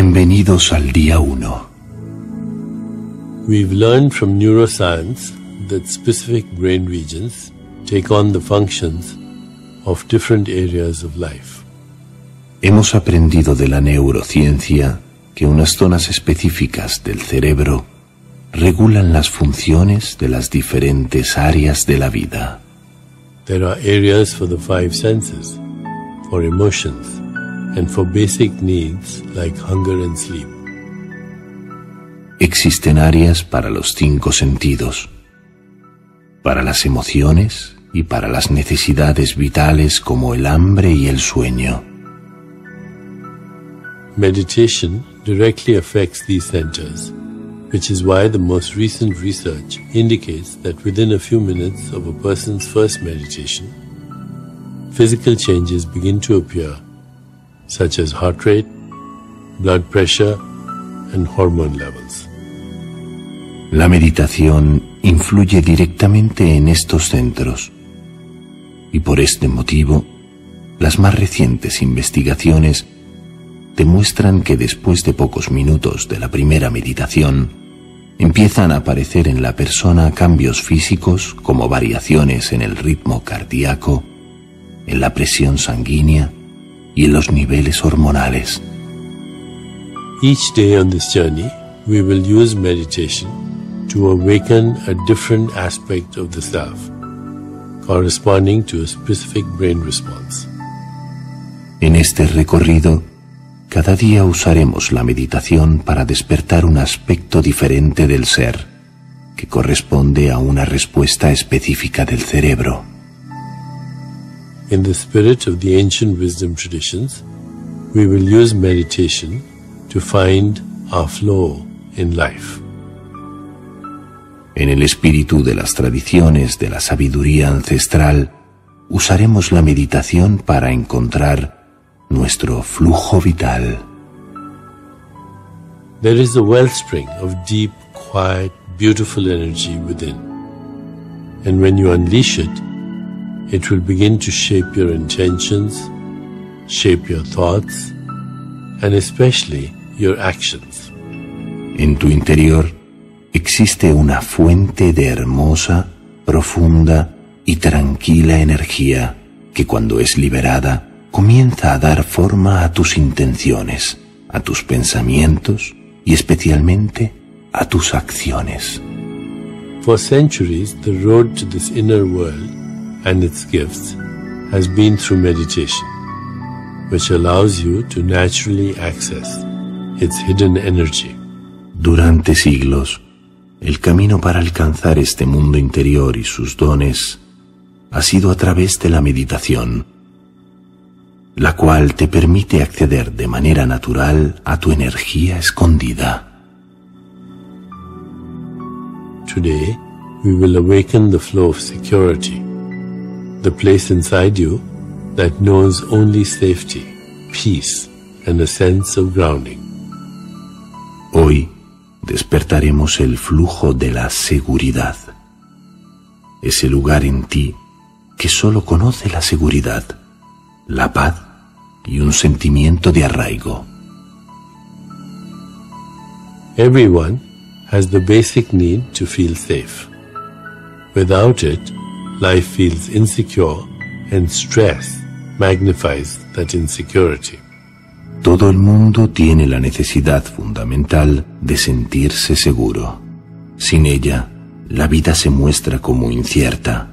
Bienvenidos al día 1. We've learned from neuroscience that specific brain regions take on the functions of different areas of life. Hemos aprendido de la neurociencia que unas zonas específicas del cerebro regulan las funciones de las diferentes áreas de la vida. There are areas for the five senses, for emotions, and for basic needs like hunger and sleep. Existen áreas para los cinco sentidos, para las emociones y para las necesidades vitales como el hambre y el sueño. Meditation directly affects these centers, which is why the most recent research indicates that within a few minutes of a person's first meditation, physical changes begin to appear, such as heart rate, blood pressure, and hormone levels. La meditación influye directamente en estos centros y por este motivo las más recientes investigaciones demuestran que después de pocos minutos de la primera meditación empiezan a aparecer en la persona cambios físicos como variaciones en el ritmo cardíaco, en la presión sanguínea y en los niveles hormonales. Each day on this journey, we will use meditation to awaken a different aspect of the self, corresponding to a specific brain response. En este recorrido, cada día usaremos la meditación para despertar un aspecto diferente del ser, que corresponde a una respuesta específica del cerebro. In the spirit of the ancient wisdom traditions, we will use meditation to find our flow in life. En el espíritu de las tradiciones de la sabiduría ancestral, usaremos la meditación para encontrar nuestro flujo vital. There is a wellspring of deep, quiet, beautiful energy within. And when you unleash it, it will begin to shape your intentions, shape your thoughts, and especially your actions. En tu interior existe una fuente de hermosa, profunda y tranquila energía que cuando es liberada comienza a dar forma a tus intenciones, a tus pensamientos y especialmente a tus acciones. For centuries, the road to this inner world and its gifts has been through meditation, which allows you to naturally access its hidden energy. Durante siglos, el camino para alcanzar este mundo interior y sus dones ha sido a través de la meditación, la cual te permite acceder de manera natural a tu energía escondida. Today, we will awaken the flow of security, the place inside you that knows only safety, peace, and a sense of grounding. Hoy despertaremos el flujo de la seguridad, ese lugar en ti que solo conoce la seguridad, la paz y un sentimiento de arraigo. Everyone has the basic need to feel safe. Without it, life feels insecure and stress magnifies that insecurity. Todo el mundo tiene la necesidad fundamental de sentirse seguro. Sin ella, la vida se muestra como incierta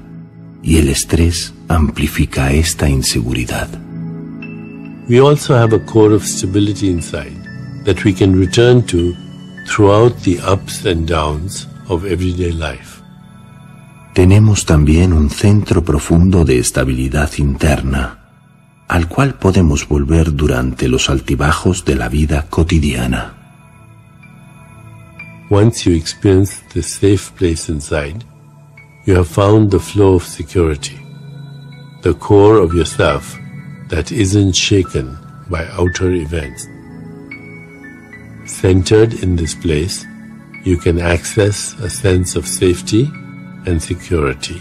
y el estrés amplifica esta inseguridad. We also have a core of stability inside that we can return to throughout the ups and downs of everyday life. Tenemos también un centro profundo de estabilidad interna, al cual podemos volver durante los altibajos de la vida cotidiana. Once you experience the safe place inside, you have found the flow of security, the core of yourself that isn't shaken by outer events. Centered in this place, you can access a sense of safety and security,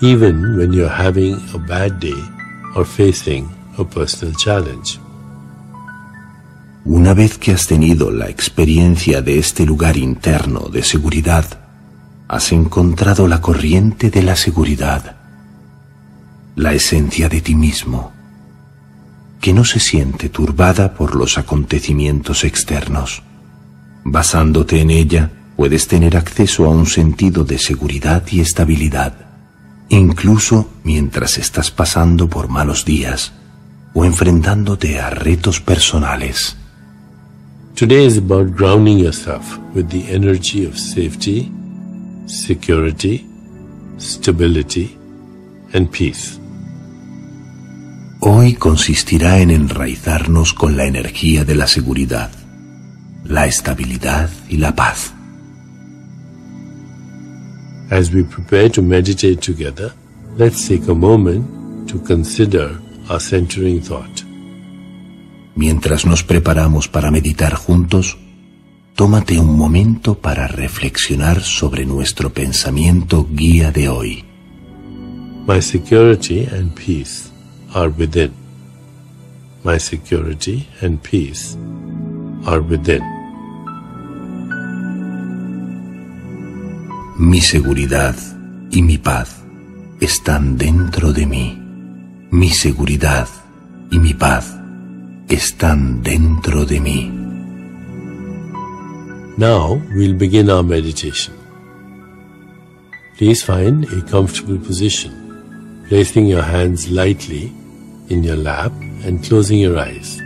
even when you're having a bad day or facing a personal challenge. Una vez que has tenido la experiencia de este lugar interno de seguridad, has encontrado la corriente de la seguridad, la esencia de ti mismo, que no se siente turbada por los acontecimientos externos. Basándote en ella, puedes tener acceso a un sentido de seguridad y estabilidad, incluso mientras estás pasando por malos días o enfrentándote a retos personales. Today is about grounding yourself with the energy of safety, security, stability, and peace. Hoy consistirá en enraizarnos con la energía de la seguridad, la estabilidad y la paz. As we prepare to meditate together, let's take a moment to consider our centering thought. Mientras nos preparamos para meditar juntos, tómate un momento para reflexionar sobre nuestro pensamiento guía de hoy. My security and peace are within. My security and peace are within. Mi seguridad y mi paz están dentro de mí. Mi seguridad y mi paz están dentro de mí. Now we'll begin our meditation. Please find a comfortable position, placing your hands lightly in your lap and closing your eyes.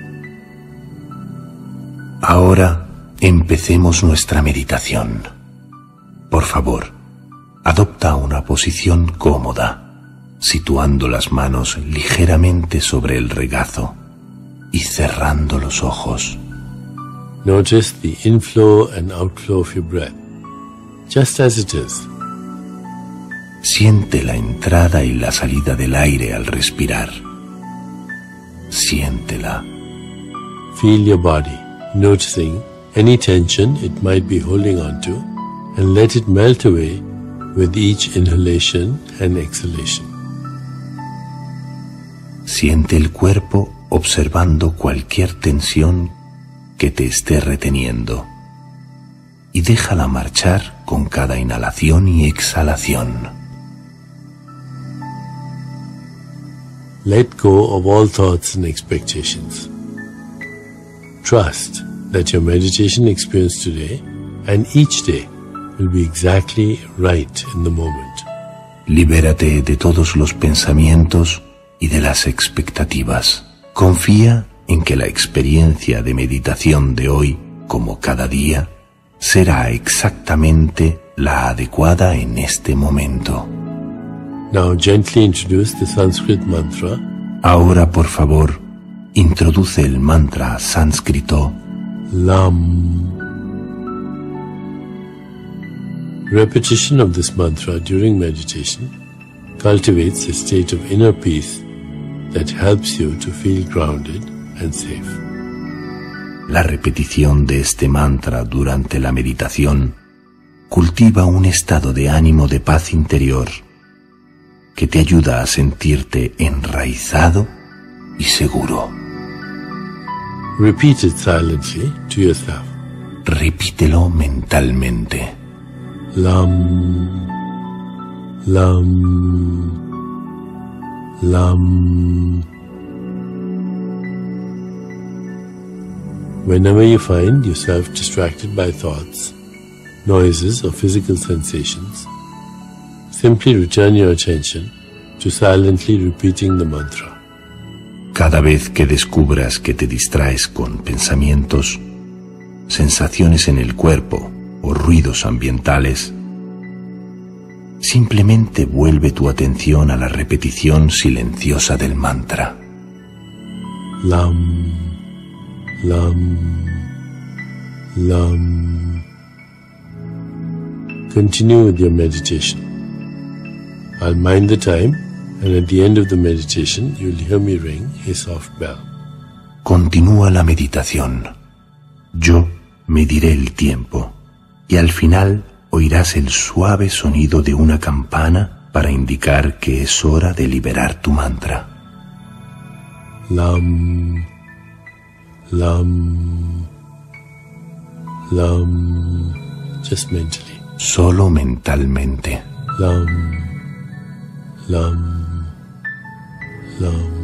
Ahora empecemos nuestra meditación. Por favor, adopta una posición cómoda, situando las manos ligeramente sobre el regazo y cerrando los ojos. Notice the inflow and outflow of your breath, just as it is. Siente la entrada y la salida del aire al respirar. Siéntela. Feel your body, noticing any tension it might be holding on to, and let it melt away with each inhalation and exhalation. Siente el cuerpo observando cualquier tensión que te esté reteniendo y déjala marchar con cada inhalación y exhalación. Let go of all thoughts and expectations. Trust that your meditation experience today and each day will be exactly right in the moment. Libérate de todos los pensamientos y de las expectativas. Confía en que la experiencia de meditación de hoy, como cada día, será exactamente la adecuada en este momento. Now gently introduce the Sanskrit mantra. Ahora, por favor, introduce el mantra sánscrito Lam. Repetition of this mantra during meditation cultivates a state of inner peace that helps you to feel grounded and safe. La repetición de este mantra durante la meditación cultiva un estado de ánimo de paz interior que te ayuda a sentirte enraizado y seguro. Repeat it silently to yourself. Repítelo mentalmente. Lam. Lam. Lam. Whenever you find yourself distracted by thoughts, noises, or physical sensations, simply return your attention to silently repeating the mantra. Cada vez que descubras que te distraes con pensamientos, sensaciones en el cuerpo o ruidos ambientales, simplemente vuelve tu atención a la repetición silenciosa del mantra. Lam, lam, lam. Continue with your meditation. I'll mind the time, and at the end of the meditation, you'll hear me ring a soft bell. Continúa la meditación. Yo mediré el tiempo y al final oirás el suave sonido de una campana para indicar que es hora de liberar tu mantra. Lam, lam, Lam. Just mentally. Solo mentalmente. Lam. Lam. Lam.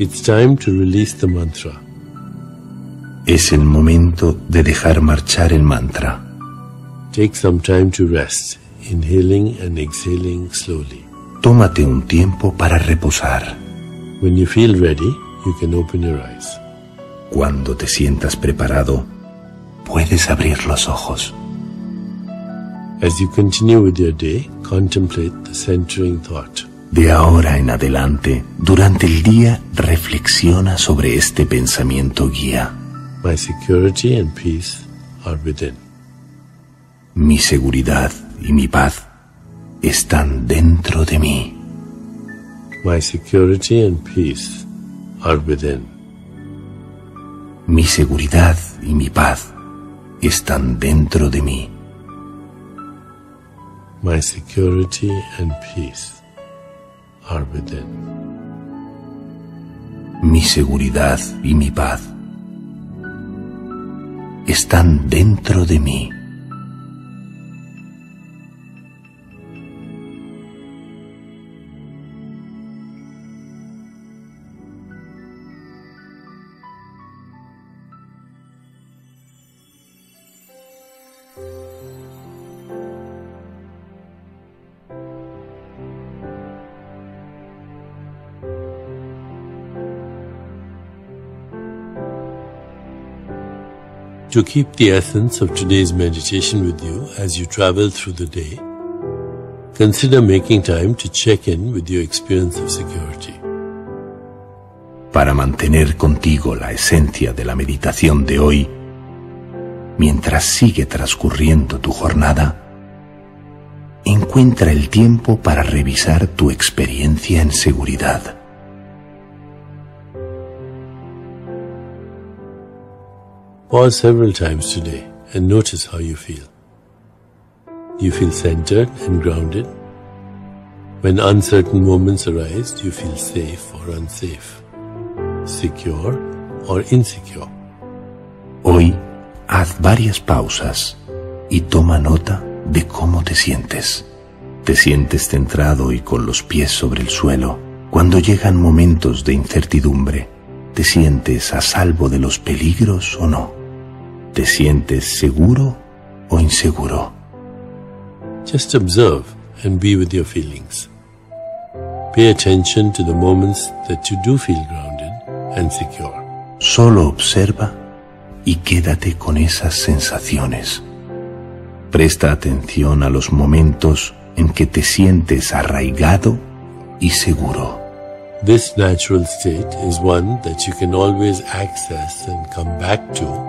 It's time to release the mantra. Es el momento de dejar marchar el mantra. Take some time to rest, inhaling and exhaling slowly. Tómate un tiempo para reposar. When you feel ready, you can open your eyes. Cuando te sientas preparado, puedes abrir los ojos. As you continue with your day, contemplate the centering thought. De ahora en adelante, durante el día, reflexiona sobre este pensamiento guía. My security and peace are within. Mi seguridad y mi paz están dentro de mí. My security and peace are within. Mi seguridad y mi paz están dentro de mí. My security and peace. Mi seguridad y mi paz están dentro de mí. To keep the essence of today's meditation with you as you travel through the day, consider making time to check in with your experience of security. Para mantener contigo la esencia de la meditación de hoy, mientras sigue transcurriendo tu jornada, encuentra el tiempo para revisar tu experiencia en seguridad. Pause several times today and notice how you feel. Do you feel centered and grounded? When uncertain moments arise, do you feel safe or unsafe? Secure or insecure? Hoy haz varias pausas y toma nota de cómo te sientes. ¿Te sientes centrado y con los pies sobre el suelo? Cuando llegan momentos de incertidumbre, ¿te sientes a salvo de los peligros o no? ¿Te sientes seguro o inseguro? Just observe and be with your feelings. Pay attention to the moments that you do feel grounded and secure. Solo observa y quédate con esas sensaciones. Presta atención a los momentos en que te sientes arraigado y seguro. This natural state is one that you can always access and come back to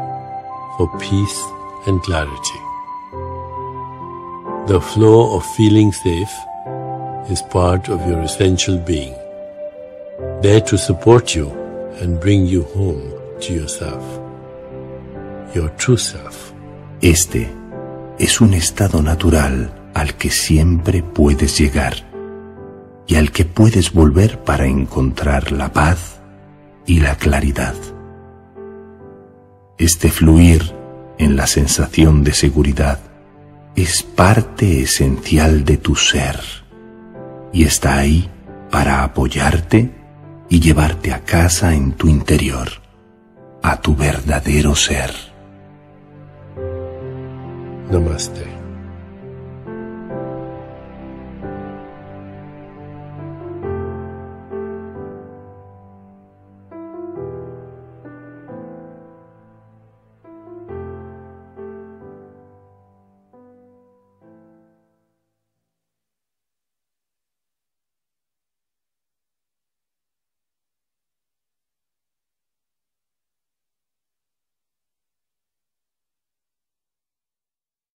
for peace and clarity. The flow of feeling safe is part of your essential being, there to support you and bring you home to yourself, your true self. Este es un estado natural al que siempre puedes llegar y al que puedes volver para encontrar la paz y la claridad. Este fluir en la sensación de seguridad es parte esencial de tu ser y está ahí para apoyarte y llevarte a casa en tu interior, a tu verdadero ser. Namaste.